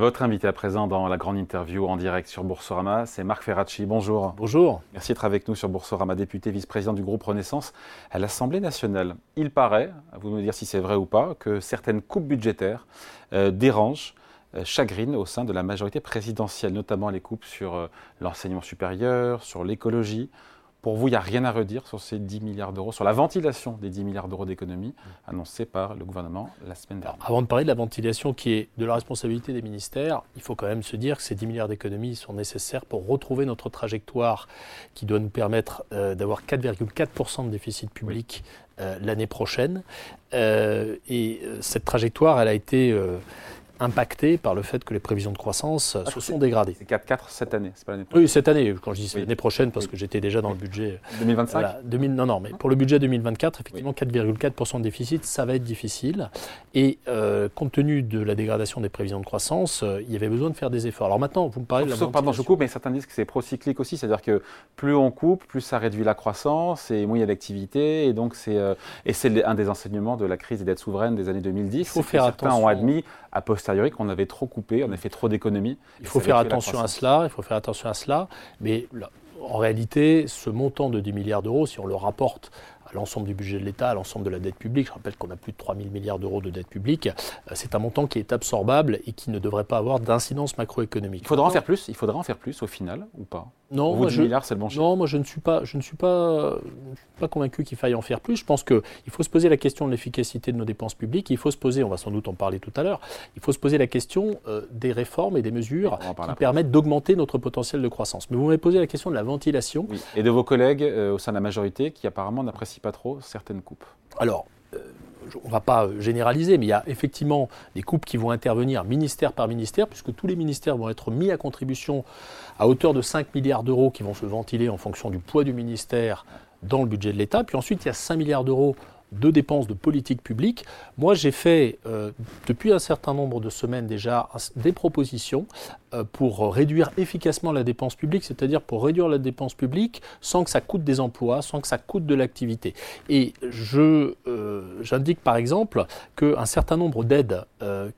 Votre invité à présent dans la grande interview en direct sur Boursorama, c'est Marc Ferracci. Bonjour. Bonjour. Merci d'être avec nous sur Boursorama, député vice-président du groupe Renaissance à l'Assemblée nationale. Il paraît, à vous me dire si c'est vrai ou pas, que certaines coupes budgétaires euh, dérangent euh, chagrine au sein de la majorité présidentielle, notamment les coupes sur euh, l'enseignement supérieur, sur l'écologie. Pour vous, il n'y a rien à redire sur ces 10 milliards d'euros, sur la ventilation des 10 milliards d'euros d'économies annoncée par le gouvernement la semaine dernière. avant de parler de la ventilation qui est de la responsabilité des ministères, il faut quand même se dire que ces 10 milliards d'économies sont nécessaires pour retrouver notre trajectoire qui doit nous permettre euh, d'avoir 4,4% de déficit public l'année prochaine. et cette trajectoire, elle a été impacté par le fait que les prévisions de croissance ah, se sont dégradées. C'est 4-4 cette année, c'est pas l'année prochaine Oui, cette année, quand je dis l'année prochaine, parce que j'étais déjà dans le budget. 2025 Non, non, mais pour le budget 2024, effectivement, 4,4% de déficit, ça va être difficile. Et euh, compte tenu de la dégradation des prévisions de croissance, euh, il y avait besoin de faire des efforts. Alors maintenant, vous me parlez de la Pardon, je coupe, mais certains disent que c'est procyclique aussi, c'est-à-dire que plus on coupe, plus ça réduit la croissance et moins il y a d'activité. Et donc, c'est euh, un des enseignements de la crise des dettes souveraines des années 2010. Il faut faire certains attention. ont admis, a posteriori, qu'on avait trop coupé, on a fait trop d'économies. Il faut faire attention à cela, il faut faire attention à cela. Mais en réalité, ce montant de 10 milliards d'euros, si on le rapporte à l'ensemble du budget de l'État, à l'ensemble de la dette publique. Je rappelle qu'on a plus de 3 000 milliards d'euros de dette publique. Euh, c'est un montant qui est absorbable et qui ne devrait pas avoir d'incidence macroéconomique. Il faudra en faire plus Il faudra en faire plus au final ou pas? Non, moi, je, milliards, c'est le bon non, moi je ne suis pas, je ne suis pas, pas convaincu qu'il faille en faire plus. Je pense qu'il faut se poser la question de l'efficacité de nos dépenses publiques. Il faut se poser, on va sans doute en parler tout à l'heure, il faut se poser la question euh, des réformes et des mesures qui permettent d'augmenter notre potentiel de croissance. Mais vous m'avez posé la question de la ventilation. Et de vos collègues euh, au sein de la majorité qui apparemment n'apprécient pas trop certaines coupes. Alors, on ne va pas généraliser, mais il y a effectivement des coupes qui vont intervenir ministère par ministère, puisque tous les ministères vont être mis à contribution à hauteur de 5 milliards d'euros qui vont se ventiler en fonction du poids du ministère dans le budget de l'État. Puis ensuite, il y a 5 milliards d'euros de dépenses de politique publique. Moi, j'ai fait, euh, depuis un certain nombre de semaines déjà, des propositions euh, pour réduire efficacement la dépense publique, c'est-à-dire pour réduire la dépense publique sans que ça coûte des emplois, sans que ça coûte de l'activité. Et euh, j'indique par exemple qu'un certain nombre d'aides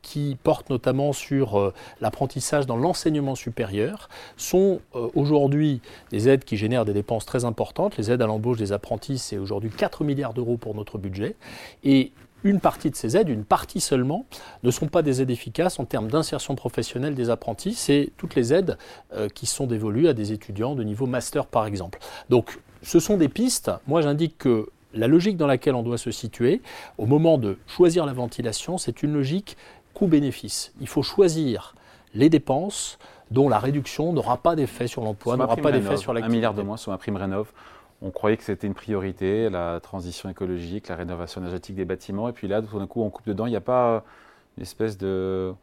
qui portent notamment sur l'apprentissage dans l'enseignement supérieur sont aujourd'hui des aides qui génèrent des dépenses très importantes. Les aides à l'embauche des apprentis, c'est aujourd'hui 4 milliards d'euros pour notre budget. Et une partie de ces aides, une partie seulement, ne sont pas des aides efficaces en termes d'insertion professionnelle des apprentis. C'est toutes les aides euh, qui sont dévolues à des étudiants de niveau master, par exemple. Donc, ce sont des pistes. Moi, j'indique que la logique dans laquelle on doit se situer, au moment de choisir la ventilation, c'est une logique coût-bénéfice. Il faut choisir les dépenses dont la réduction n'aura pas d'effet sur l'emploi, n'aura pas d'effet sur l'activité. Un milliard de moins sur ma prime rénov on croyait que c'était une priorité, la transition écologique, la rénovation énergétique des bâtiments. Et puis là, tout d'un coup, on coupe dedans. Il n'y a pas une espèce de,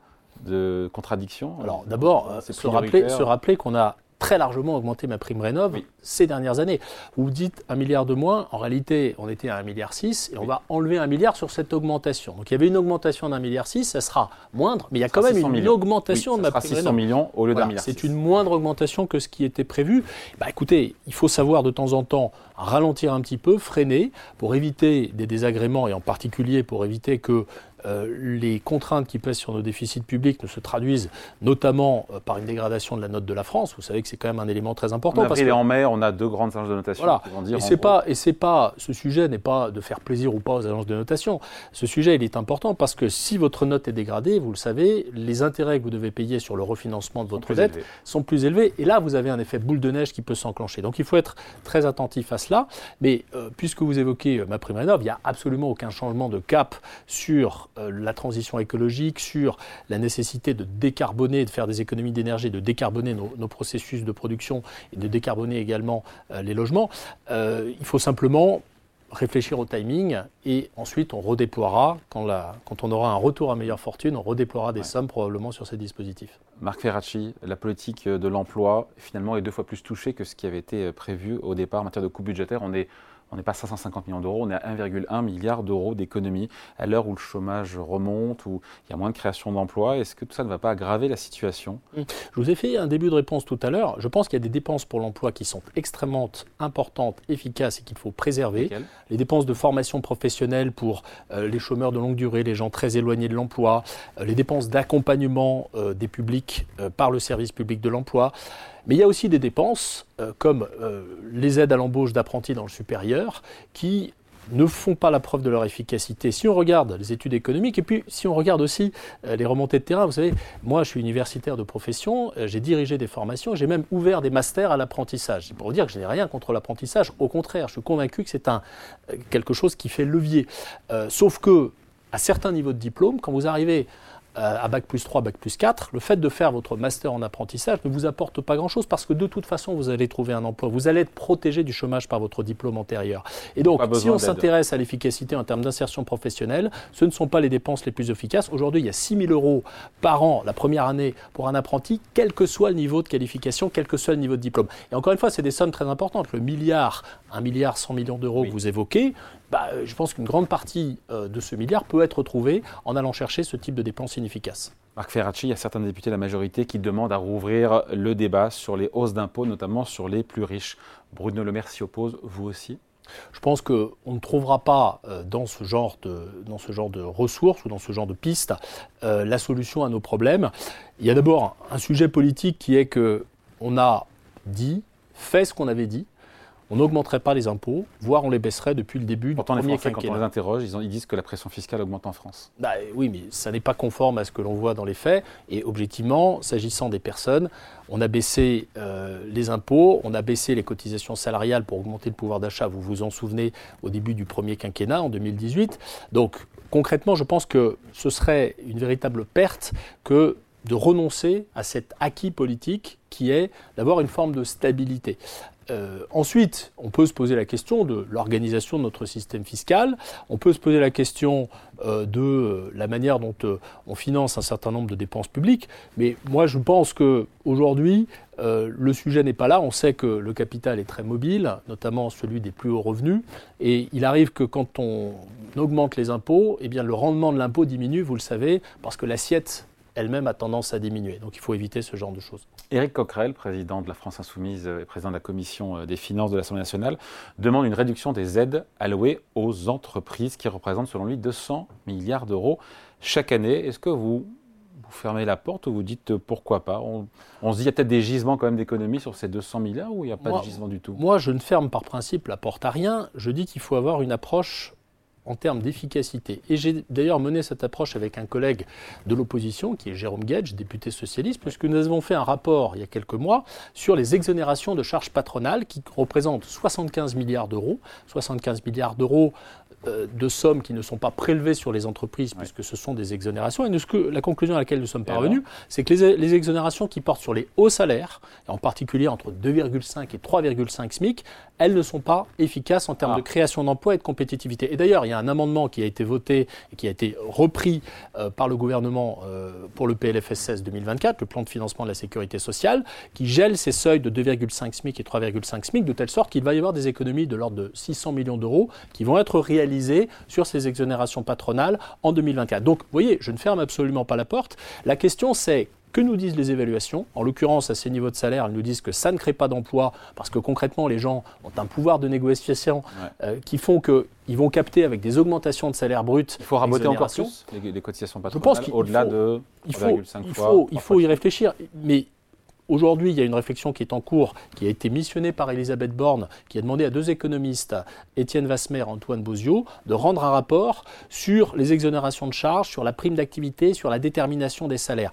contradiction? Alors d'abord, euh, se rappeler, se rappeler qu'on a très largement augmenté ma prime rénov ces dernières années. Vous dites un milliard de moins, en réalité on était à un milliard 6 et on va enlever un milliard sur cette augmentation. Donc il y avait une augmentation d'un milliard 6, ça sera moindre, mais il y a quand même une augmentation de ma prime 600 millions au lieu d'un milliard C'est une moindre augmentation que ce qui était prévu. Bah, écoutez, il faut savoir de temps en temps ralentir un petit peu, freiner pour éviter des désagréments et en particulier pour éviter que euh, les contraintes qui pèsent sur nos déficits publics ne se traduisent notamment euh, par une dégradation de la note de la France. Vous savez que c'est quand même un élément très important. En avril et en mai, on a deux grandes agences de notation voilà. dire. Et c'est pas, et c'est pas, ce sujet n'est pas de faire plaisir ou pas aux agences de notation. Ce sujet, il est important parce que si votre note est dégradée, vous le savez, les intérêts que vous devez payer sur le refinancement de votre dette sont plus élevés. Et là, vous avez un effet boule de neige qui peut s'enclencher. Donc, il faut être très attentif à cela. Mais euh, puisque vous évoquez ma prime rénov, il n'y a absolument aucun changement de cap sur la transition écologique, sur la nécessité de décarboner, de faire des économies d'énergie, de décarboner nos, processus de production et de décarboner également euh, les logements. Euh, il faut simplement réfléchir au timing et ensuite on redéploiera, quand, quand on aura un retour à meilleure fortune, on redéploiera des sommes probablement sur ces dispositifs. Marc Ferracci, la politique de l'emploi finalement est deux fois plus touchée que ce qui avait été prévu au départ en matière de coût budgétaire. On est on n'est pas à 550 millions d'euros, on est à 1,1 milliard d'euros d'économies à l'heure où le chômage remonte, où il y a moins de création d'emplois. Est-ce que tout ça ne va pas aggraver la situation? Je vous ai fait un début de réponse tout à l'heure. Je pense qu'il y a des dépenses pour l'emploi qui sont extrêmement importantes, efficaces et qu'il faut préserver. les dépenses de formation professionnelle pour euh, les chômeurs de longue durée, les gens très éloignés de l'emploi, euh, les dépenses d'accompagnement euh, des publics par le service public de l'emploi. Mais il y a aussi des dépenses comme les aides à l'embauche d'apprentis dans le supérieur qui ne font pas la preuve de leur efficacité. Si on regarde les études économiques, et puis si on regarde aussi euh, les remontées de terrain, vous savez, moi je suis universitaire de profession, euh, j'ai dirigé des formations, j'ai même ouvert des masters à l'apprentissage. C'est pour vous dire que je n'ai rien contre l'apprentissage, au contraire, je suis convaincu que c'est un, euh, quelque chose qui fait levier. sauf que, à certains niveaux de diplôme, quand vous arrivez euh, à Bac plus 3, Bac plus 4, le fait de faire votre master en apprentissage ne vous apporte pas grand-chose parce que de toute façon, vous allez trouver un emploi. Vous allez être protégé du chômage par votre diplôme antérieur. Et donc, si on s'intéresse à l'efficacité en termes d'insertion professionnelle, ce ne sont pas les dépenses les plus efficaces. Aujourd'hui, il y a 6 000 euros par an la première année pour un apprenti, quel que soit le niveau de qualification, quel que soit le niveau de diplôme. Et encore une fois, c'est des sommes très importantes. Le milliard, 1 milliard 100 millions d'euros que vous évoquez, bah, je pense qu'une grande partie euh, de ce milliard peut être trouvée en allant chercher ce type de dépenses inefficaces. Marc Ferracci, il y a certains députés de la majorité qui demandent à rouvrir le débat sur les hausses d'impôts, notamment sur les plus riches. Bruno Le Maire s'y oppose, vous aussi? Je pense qu'on ne trouvera pas euh, dans ce, genre de, dans ce genre de ressources ou dans ce genre de pistes euh, la solution à nos problèmes. Il y a d'abord un sujet politique qui est que on a dit, fait ce qu'on avait dit, on n'augmenterait pas les impôts, voire on les baisserait depuis le début Pourtant, du premier les Français, Quand on les interroge, ils, disent que la pression fiscale augmente en France. Bah, oui, mais ça n'est pas conforme à ce que l'on voit dans les faits. Et objectivement, s'agissant des personnes, on a baissé euh, les impôts, on a baissé les cotisations salariales pour augmenter le pouvoir d'achat. Vous vous en souvenez au début du premier quinquennat en 2018. Donc concrètement, je pense que ce serait une véritable perte que de renoncer à cet acquis politique qui est d'avoir une forme de stabilité. Euh, ensuite, on peut se poser la question de l'organisation de notre système fiscal, on peut se poser la question euh, de euh, la manière dont on finance un certain nombre de dépenses publiques, mais moi je pense qu'aujourd'hui, le sujet n'est pas là. On sait que le capital est très mobile, notamment celui des plus hauts revenus, et il arrive que quand on augmente les impôts, eh le rendement de l'impôt diminue, vous le savez, parce que l'assiette elle-même a tendance à diminuer. Donc il faut éviter ce genre de choses. Éric Coquerel, président de la France Insoumise et président de la Commission euh, des finances de l'Assemblée nationale, demande une réduction des aides allouées aux entreprises qui représentent selon lui 200 milliards d'euros chaque année. Est-ce que vous, vous fermez la porte ou vous dites euh, pourquoi pas? On, se dit qu'il y a peut-être des gisements quand même d'économie sur ces 200 milliards ou il n'y a pas de gisement du tout? Moi, je ne ferme par principe la porte à rien. Je dis qu'il faut avoir une approche en termes d'efficacité. Et j'ai d'ailleurs mené cette approche avec un collègue de l'opposition, qui est Jérôme Gage, député socialiste, puisque nous avons fait un rapport il y a quelques mois sur les exonérations de charges patronales qui représentent 75 milliards d'euros. 75 milliards d'euros euh, de sommes qui ne sont pas prélevées sur les entreprises, puisque ce sont des exonérations. Et ce que, la conclusion à laquelle nous sommes parvenus, c'est que les, les, exonérations qui portent sur les hauts salaires, et en particulier entre 2,5 et 3,5 SMIC, elles ne sont pas efficaces en termes ah. de création d'emplois et de compétitivité. Et d'ailleurs, il y a un amendement qui a été voté et qui a été repris euh, par le gouvernement euh, pour le PLFSS 2024, le plan de financement de la sécurité sociale, qui gèle ces seuils de 2,5 SMIC et 3,5 SMIC de telle sorte qu'il va y avoir des économies de l'ordre de 600 millions d'euros qui vont être réalisées sur ces exonérations patronales en 2024. Donc, vous voyez, je ne ferme absolument pas la porte. La question, c'est que nous disent les évaluations En l'occurrence, à ces niveaux de salaire, elles nous disent que ça ne crée pas d'emploi parce que concrètement, les gens ont un pouvoir de négociation euh, qui font qu'ils vont capter avec des augmentations de salaire brut. Il faut raboter encore plus les, cotisations patronales au-delà de 3,5 il fois. il faut y réfléchir. Mais Aujourd'hui, il y a une réflexion qui est en cours, qui a été missionnée par Elisabeth Borne, qui a demandé à deux économistes, Étienne Vasmer et Antoine Bozio, de rendre un rapport sur les exonérations de charges, sur la prime d'activité, sur la détermination des salaires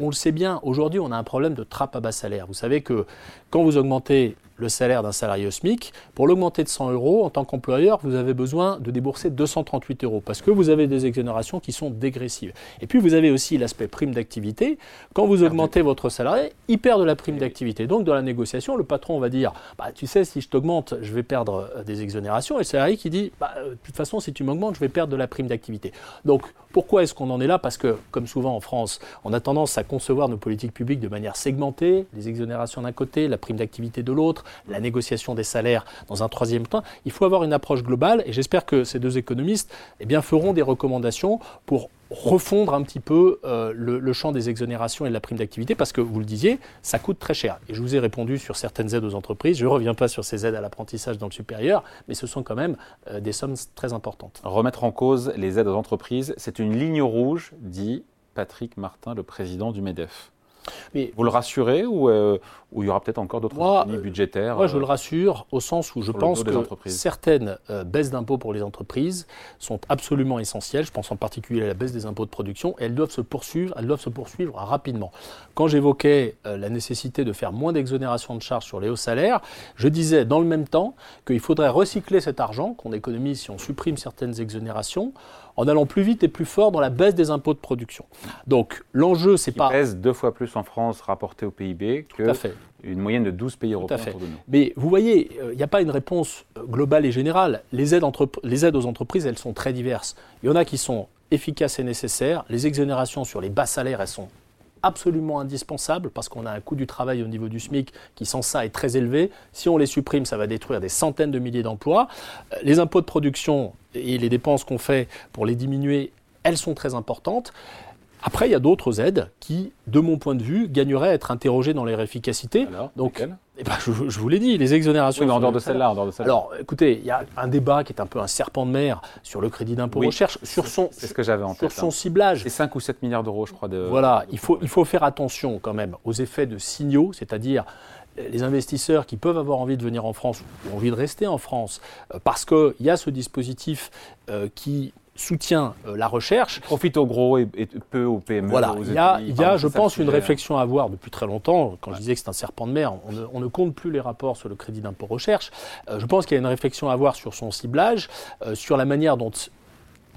on le sait bien, aujourd'hui, on a un problème de trappe à bas salaire. Vous savez que quand vous augmentez le salaire d'un salarié au SMIC, pour l'augmenter de 100 euros, en tant qu'employeur, vous avez besoin de débourser 238 euros parce que vous avez des exonérations qui sont dégressives. Et puis vous avez aussi l'aspect prime d'activité. Quand vous augmentez votre salarié, il perd de la prime d'activité. Donc dans la négociation, le patron va dire bah, Tu sais, si je t'augmente, je vais perdre euh, des exonérations. Et le salarié qui dit bah, euh, De toute façon, si tu m'augmentes, je vais perdre de la prime d'activité. Donc Pourquoi est-ce qu'on en est là? Parce que, comme souvent en France, on a tendance à concevoir nos politiques publiques de manière segmentée, les exonérations d'un côté, la prime d'activité de l'autre, la négociation des salaires dans un troisième temps. Il faut avoir une approche globale et j'espère que ces deux économistes eh feront des recommandations pour refondre un petit peu euh, le, champ des exonérations et de la prime d'activité parce que, vous le disiez, ça coûte très cher. Et je vous ai répondu sur certaines aides aux entreprises. Je ne reviens pas sur ces aides à l'apprentissage dans le supérieur, mais ce sont quand même euh, des sommes très importantes. Remettre en cause les aides aux entreprises, c'est une ligne rouge, dit Patrick Martin, le président du MEDEF. Mais vous le rassurez ou, euh, il y aura peut-être encore d'autres budgétaires Moi, je le euh, rassure au sens où je pense que certaines euh, baisses d'impôts pour les entreprises sont absolument essentielles. Je pense en particulier à la baisse des impôts de production. Et elles doivent se poursuivre, elles doivent se poursuivre rapidement. Quand j'évoquais la nécessité de faire moins d'exonération de charges sur les hauts salaires, je disais dans le même temps qu'il faudrait recycler cet argent qu'on économise si on supprime certaines exonérations en allant plus vite et plus fort dans la baisse des impôts de production. Donc l'enjeu, c'est pas. pèse deux fois plus en France rapporté au PIB que une moyenne de 12 pays européens autour de nous. Mais vous voyez, il euh, n'y a pas une réponse euh, globale et générale. Les aides, les aides aux entreprises, elles sont très diverses. Il y en a qui sont efficaces et nécessaires. Les exonérations sur les bas salaires, elles sont absolument indispensables parce qu'on a un coût du travail au niveau du SMIC qui sans ça est très élevé. Si on les supprime, ça va détruire des centaines de milliers d'emplois. Euh, les impôts de production et les dépenses qu'on fait pour les diminuer, elles sont très importantes. Après, il y a d'autres aides qui, de mon point de vue, gagneraient à être interrogées dans leur efficacité. Donc, eh ben, je, vous l'ai dit, les exonérations. Oui, mais en dehors de celle-là. Alors, écoutez, il y a un débat qui est un peu un serpent de mer sur le crédit d'impôt recherche, sur son, ce que j'avais en sur son hein. ciblage. C'est 5 ou 7 milliards d'euros, je crois. De, voilà, il faut, il faut faire attention quand même aux effets de signaux, c'est-à-dire les investisseurs qui peuvent avoir envie de venir en France ou envie de rester en France, euh, parce qu'il y a ce dispositif euh, qui soutient euh, la recherche. Profite au gros et, peu aux PME. Voilà, il y a, il y a je pense, une réflexion à avoir depuis très longtemps. Quand je disais que c'est un serpent de mer, on ne, compte plus les rapports sur le crédit d'impôt recherche. je pense qu'il y a une réflexion à avoir sur son ciblage, sur la manière dont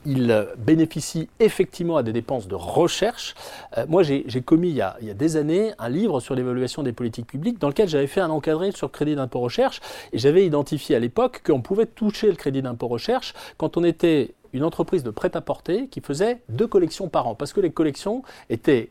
il bénéficie effectivement à des dépenses de recherche. Euh, moi, j'ai commis il y, a, des années un livre sur l'évaluation des politiques publiques dans lequel j'avais fait un encadré sur le crédit d'impôt recherche et j'avais identifié à l'époque qu'on pouvait toucher le crédit d'impôt recherche quand on était une entreprise de prêt-à-porter qui faisait deux collections par an parce que les collections étaient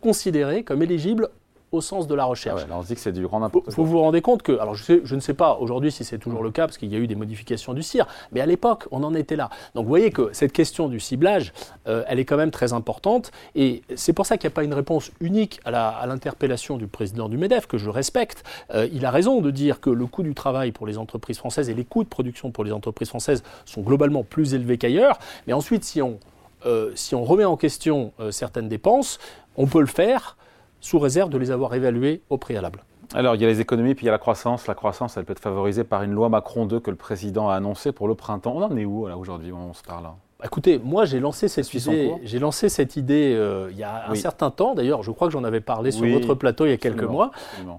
considérées comme éligibles au sens de la recherche. Ah on se dit que c'est du grand n'importe quoi. Vous vous rendez compte que, alors je, je ne sais pas aujourd'hui si c'est toujours le cas, parce qu'il y a eu des modifications du CIR, mais à l'époque, on en était là. Donc vous voyez que cette question du ciblage, euh, elle est quand même très importante, et c'est pour ça qu'il n'y a pas une réponse unique à l'interpellation du président du MEDEF, que je respecte. Euh, il a raison de dire que le coût du travail pour les entreprises françaises et les coûts de production pour les entreprises françaises sont globalement plus élevés qu'ailleurs, mais ensuite, si on, euh, si on remet en question certaines dépenses, on peut le faire sous réserve de les avoir évalués au préalable. Alors, il y a les économies, puis il y a la croissance. La croissance, elle peut être favorisée par une loi Macron 2 que le président a annoncée pour le printemps. On en est où, là, aujourd'hui, on se parle Écoutez, moi j'ai lancé cette idée, j'ai lancé cette idée euh, il y a un certain temps. D'ailleurs, je crois que j'en avais parlé sur votre plateau il y a quelques mois.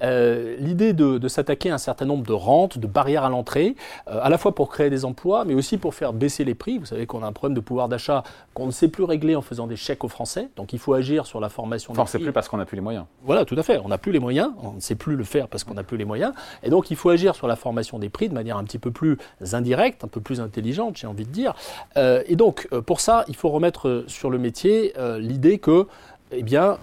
Euh, l'idée de, s'attaquer à un certain nombre de rentes, de barrières à l'entrée, euh, à la fois pour créer des emplois, mais aussi pour faire baisser les prix. Vous savez qu'on a un problème de pouvoir d'achat qu'on ne sait plus régler en faisant des chèques aux Français. Donc il faut agir sur la formation. Enfin, on ne sait plus parce qu'on n'a plus les moyens. Voilà, tout à fait. On n'a plus les moyens. On ne sait plus le faire parce qu'on n'a plus les moyens. Et donc il faut agir sur la formation des prix de manière un petit peu plus indirecte, un peu plus intelligente, j'ai envie de dire. et donc pour ça il faut remettre euh, sur le métier euh, l'idée que, eh bien,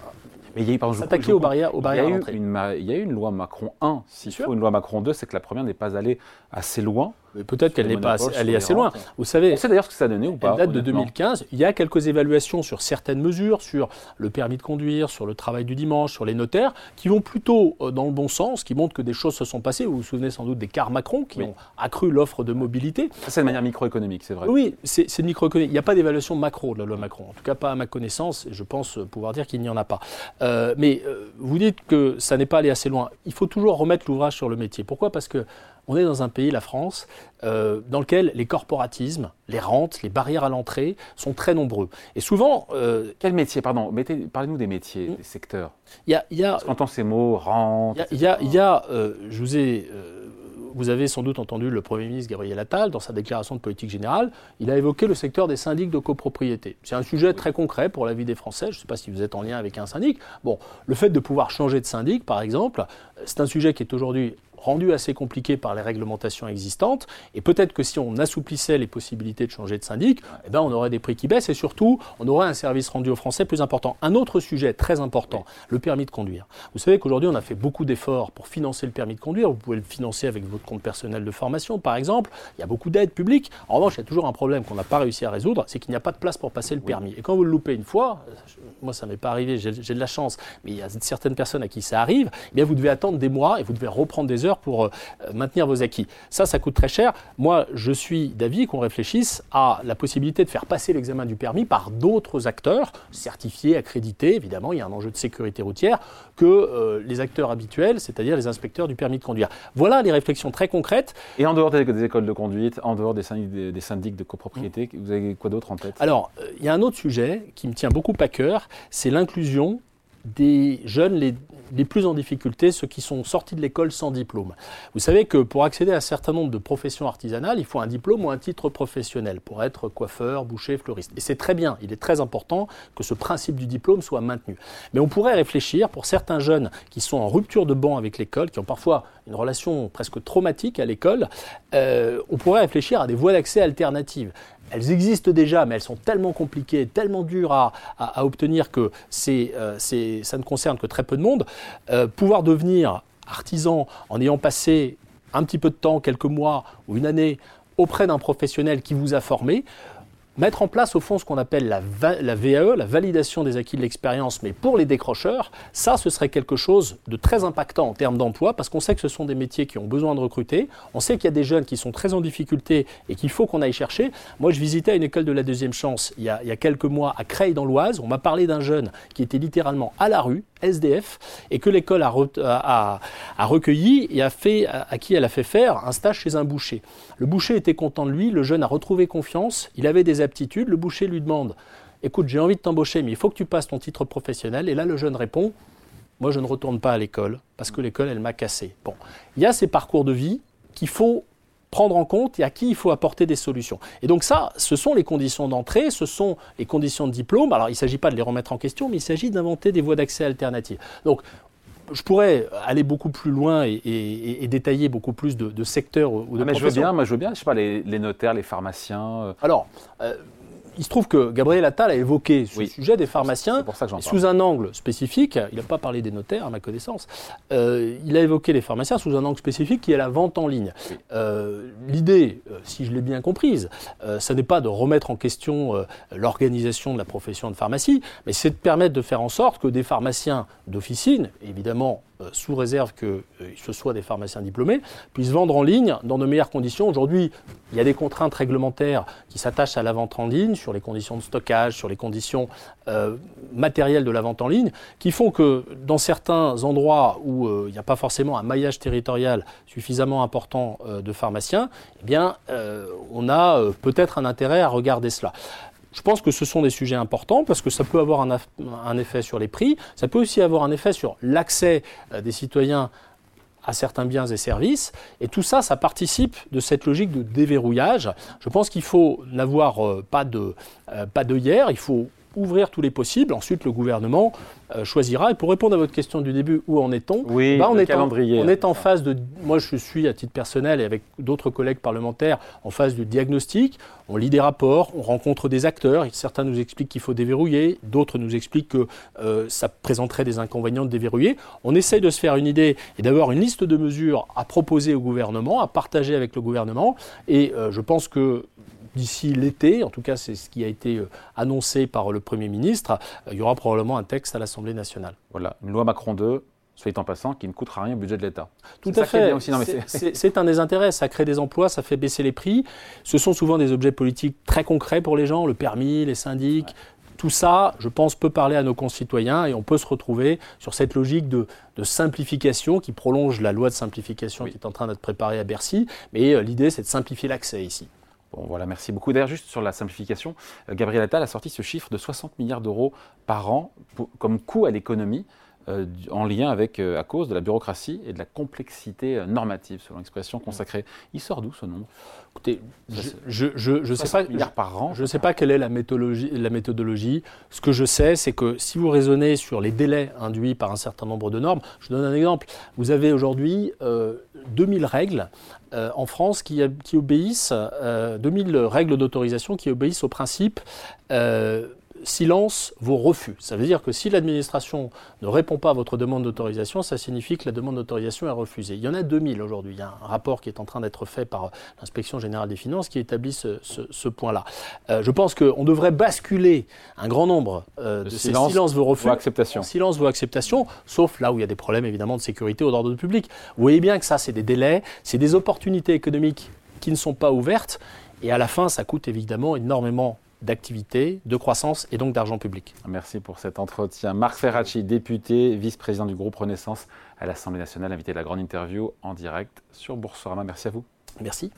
mais il y a, aux barrières, aux barrières il, y a eu une, il y a eu une loi Macron 1. S'il faut une loi Macron 2, c'est que la première n'est pas allée assez loin. Peut-être qu'elle n'est pas assez, elle est assez loin. Vous savez, on sait d'ailleurs ce que ça a donné ou pas. Elle date de 2015. Il y a quelques évaluations sur certaines mesures, sur le permis de conduire, sur le travail du dimanche, sur les notaires, qui vont plutôt euh, dans le bon sens, qui montrent que des choses se sont passées. Vous vous souvenez sans doute des cars Macron qui ont accru l'offre de mobilité. c'est de manière microéconomique, c'est vrai. Oui, c'est microéconomique. Il n'y a pas d'évaluation macro de la loi Macron. En tout cas, pas à ma connaissance. Je pense pouvoir dire qu'il n'y en a pas. Euh, mais euh, vous dites que ça n'est pas allé assez loin. Il faut toujours remettre l'ouvrage sur le métier. Pourquoi? Parce que on est dans un pays, la France, euh, dans lequel les corporatismes, les rentes, les barrières à l'entrée sont très nombreux. Et souvent... Euh, Quel métier Pardon, parlez-nous des métiers, hmm. des secteurs. Y a... entend ces mots, rente... Il y a, y a euh, je vous ai vous avez sans doute entendu le Premier ministre Gabriel Attal, dans sa déclaration de politique générale, il a évoqué le secteur des syndics de copropriété. C'est un sujet très concret pour la vie des Français. Je ne sais pas si vous êtes en lien avec un syndic. Bon, le fait de pouvoir changer de syndic, par exemple, c'est un sujet qui est aujourd'hui rendu assez compliqué par les réglementations existantes. Et peut-être que si on assouplissait les possibilités de changer de syndic, eh ben on aurait des prix qui baissent et surtout, on aurait un service rendu aux Français plus important. Un autre sujet très important, le permis de conduire. Vous savez qu'aujourd'hui, on a fait beaucoup d'efforts pour financer le permis de conduire. Vous pouvez le financer avec votre compte personnel de formation, par exemple. Il y a beaucoup d'aides publiques. En revanche, il y a toujours un problème qu'on n'a pas réussi à résoudre, c'est qu'il n'y a pas de place pour passer le permis. Et quand vous le loupez une fois, moi ça m'est pas arrivé, j'ai de la chance, mais il y a certaines personnes à qui ça arrive, eh bien vous devez attendre des mois et vous devez reprendre des heures pour euh, maintenir vos acquis. Ça, ça coûte très cher. Moi, je suis d'avis qu'on réfléchisse à la possibilité de faire passer l'examen du permis par d'autres acteurs, certifiés, accrédités, évidemment, il y a un enjeu de sécurité routière, que euh, les acteurs habituels, c'est-à-dire les inspecteurs du permis de conduire. Voilà les réflexions très concrètes. Et en dehors des, écoles de conduite, en dehors des syndics, de copropriété, vous avez quoi d'autre en tête? Alors, euh, il y a un autre sujet qui me tient beaucoup à cœur, c'est l'inclusion des jeunes les, les, plus en difficulté, ceux qui sont sortis de l'école sans diplôme. Vous savez que pour accéder à un certain nombre de professions artisanales, il faut un diplôme ou un titre professionnel pour être coiffeur, boucher, fleuriste. Et c'est très bien, il est très important que ce principe du diplôme soit maintenu. Mais on pourrait réfléchir pour certains jeunes qui sont en rupture de banc avec l'école, qui ont parfois une relation presque traumatique à l'école, euh, on pourrait réfléchir à des voies d'accès alternatives elles existent déjà, mais elles sont tellement compliquées, tellement dures à, obtenir que euh, ça ne concerne que très peu de monde. Euh, pouvoir devenir artisan en ayant passé un petit peu de temps, quelques mois ou une année auprès d'un professionnel qui vous a formé, mettre en place au fond ce qu'on appelle la, VAE, la validation des acquis de l'expérience, mais pour les décrocheurs, ça ce serait quelque chose de très impactant en termes d'emploi, parce qu'on sait que ce sont des métiers qui ont besoin de recruter, on sait qu'il y a des jeunes qui sont très en difficulté et qu'il faut qu'on aille chercher. Moi je visitais une école de la deuxième chance il y a, quelques mois à Creil dans l'Oise, on m'a parlé d'un jeune qui était littéralement à la rue, SDF, et que l'école a, recueilli et a fait, à qui elle a fait faire un stage chez un boucher. Le boucher était content de lui, le jeune a retrouvé confiance, il avait des le boucher lui demande Écoute, j'ai envie de t'embaucher, mais il faut que tu passes ton titre professionnel. Et là, le jeune répond Moi, je ne retourne pas à l'école parce que l'école, elle m'a cassé. Bon, il y a ces parcours de vie qu'il faut prendre en compte et à qui il faut apporter des solutions. Et donc ça, ce sont les conditions d'entrée, ce sont les conditions de diplôme. Alors il ne s'agit pas de les remettre en question, mais il s'agit d'inventer des voies d'accès alternatives. Donc je pourrais aller beaucoup plus loin et, détailler beaucoup plus de, secteurs ou de ah, mais je veux bien, moi je veux bien, je sais pas, les, notaires, les pharmaciens. Euh. Alors, euh, il se trouve que Gabriel Attal a évoqué ce sujet des pharmaciens sous un angle spécifique. Il n'a pas parlé des notaires, à ma connaissance. Euh, il a évoqué les pharmaciens sous un angle spécifique qui est la vente en ligne. Euh, l'idée, euh, si je l'ai bien comprise, ce n'est pas de remettre en question l'organisation de la profession de pharmacie, mais c'est de permettre de faire en sorte que des pharmaciens d'officine, évidemment sous réserve que euh, ce soit des pharmaciens diplômés, puissent vendre en ligne dans de meilleures conditions. Aujourd'hui, il y a des contraintes réglementaires qui s'attachent à la vente en ligne, sur les conditions de stockage, sur les conditions euh, matérielles de la vente en ligne, qui font que dans certains endroits où il n'y a pas forcément un maillage territorial suffisamment important de pharmaciens, eh bien, on a peut-être un intérêt à regarder cela. Je pense que ce sont des sujets importants parce que ça peut avoir un, effet sur les prix, ça peut aussi avoir un effet sur l'accès euh, des citoyens à certains biens et services. Et tout ça, ça participe de cette logique de déverrouillage. Je pense qu'il faut n'avoir euh, pas de, euh, il faut ouvrir tous les possibles. Ensuite, le gouvernement euh, choisira. Et pour répondre à votre question du début, où en est-on Oui, bah, on, est En, on est en phase de. Moi, je suis à titre personnel et avec d'autres collègues parlementaires en phase de diagnostic. On lit des rapports, on rencontre des acteurs. Certains nous expliquent qu'il faut déverrouiller, d'autres nous expliquent que euh, ça présenterait des inconvénients de déverrouiller. On essaye de se faire une idée et d'avoir une liste de mesures à proposer au gouvernement, à partager avec le gouvernement. Et euh, je pense que d'ici l'été, en tout cas c'est ce qui a été euh, annoncé par le Premier ministre, euh, il y aura probablement un texte à l'Assemblée nationale. Voilà, une loi Macron 2, soit en passant, qui ne coûtera rien au budget de l'État. Tout à fait. C'est un des intérêts. Ça crée des emplois, ça fait baisser les prix. Ce sont souvent des objets politiques très concrets pour les gens, le permis, les syndics. Tout ça, je pense, peut parler à nos concitoyens et on peut se retrouver sur cette logique de, simplification qui prolonge la loi de simplification qui est en train d'être préparée à Bercy. Mais euh, l'idée, c'est de simplifier l'accès ici. Voilà, merci beaucoup. D'ailleurs, juste sur la simplification, euh, Gabriel Attal a sorti ce chiffre de 60 milliards d'euros par an comme coût à l'économie. En lien avec, à cause de la bureaucratie et de la complexité normative, selon l'expression consacrée. Il sort d'où ce nombre Écoutez, je ne sais pas. par an. Je sais pas quelle est la méthodologie, la méthodologie. Ce que je sais, c'est que si vous raisonnez sur les délais induits par un certain nombre de normes, je donne un exemple. Vous avez aujourd'hui 2000 règles euh, en France qui, obéissent, 2000 euh, règles d'autorisation qui obéissent au principe euh, silence vos refus. Ça veut dire que si l'administration ne répond pas à votre demande d'autorisation, ça signifie que la demande d'autorisation est refusée. Il y en a 2000 aujourd'hui. Il y a un rapport qui est en train d'être fait par l'inspection générale des finances qui établit ce, point-là. Euh, je pense qu'on devrait basculer un grand nombre euh, de, ces silence vos refus acceptation. silence vos acceptations, sauf là où il y a des problèmes évidemment de sécurité ou d'ordre public. Vous voyez bien que ça, c'est des délais, c'est des opportunités économiques qui ne sont pas ouvertes. Et à la fin, ça coûte évidemment énormément d'activité, de croissance et donc d'argent public. Merci pour cet entretien. Marc Ferracci, député, vice-président du groupe Renaissance à l'Assemblée nationale, invité de la grande interview en direct sur Boursorama. Merci à vous. Merci.